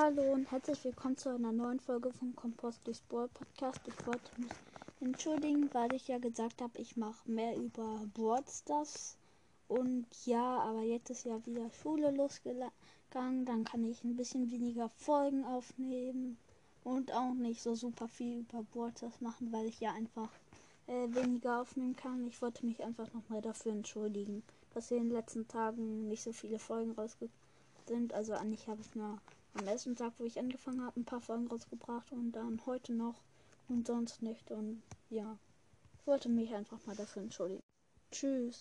Hallo und herzlich willkommen zu einer neuen Folge vom Kompost durchs Brawl Podcast. Ich wollte mich entschuldigen, weil ich ja gesagt habe, ich mache mehr über Brawl Stars. Und ja, aber jetzt ist ja wieder Schule losgegangen. Dann kann ich ein bisschen weniger Folgen aufnehmen und auch nicht so super viel über Brawl Stars machen, weil ich ja einfach äh, weniger aufnehmen kann. Ich wollte mich einfach nochmal dafür entschuldigen, dass in den letzten Tagen nicht so viele Folgen rausgekommen sind. Also eigentlich habe ich nur am ersten Tag, wo ich angefangen habe, ein paar Folgen rausgebracht und dann heute noch und sonst nicht. Und ja, ich wollte mich einfach mal dafür entschuldigen. Tschüss.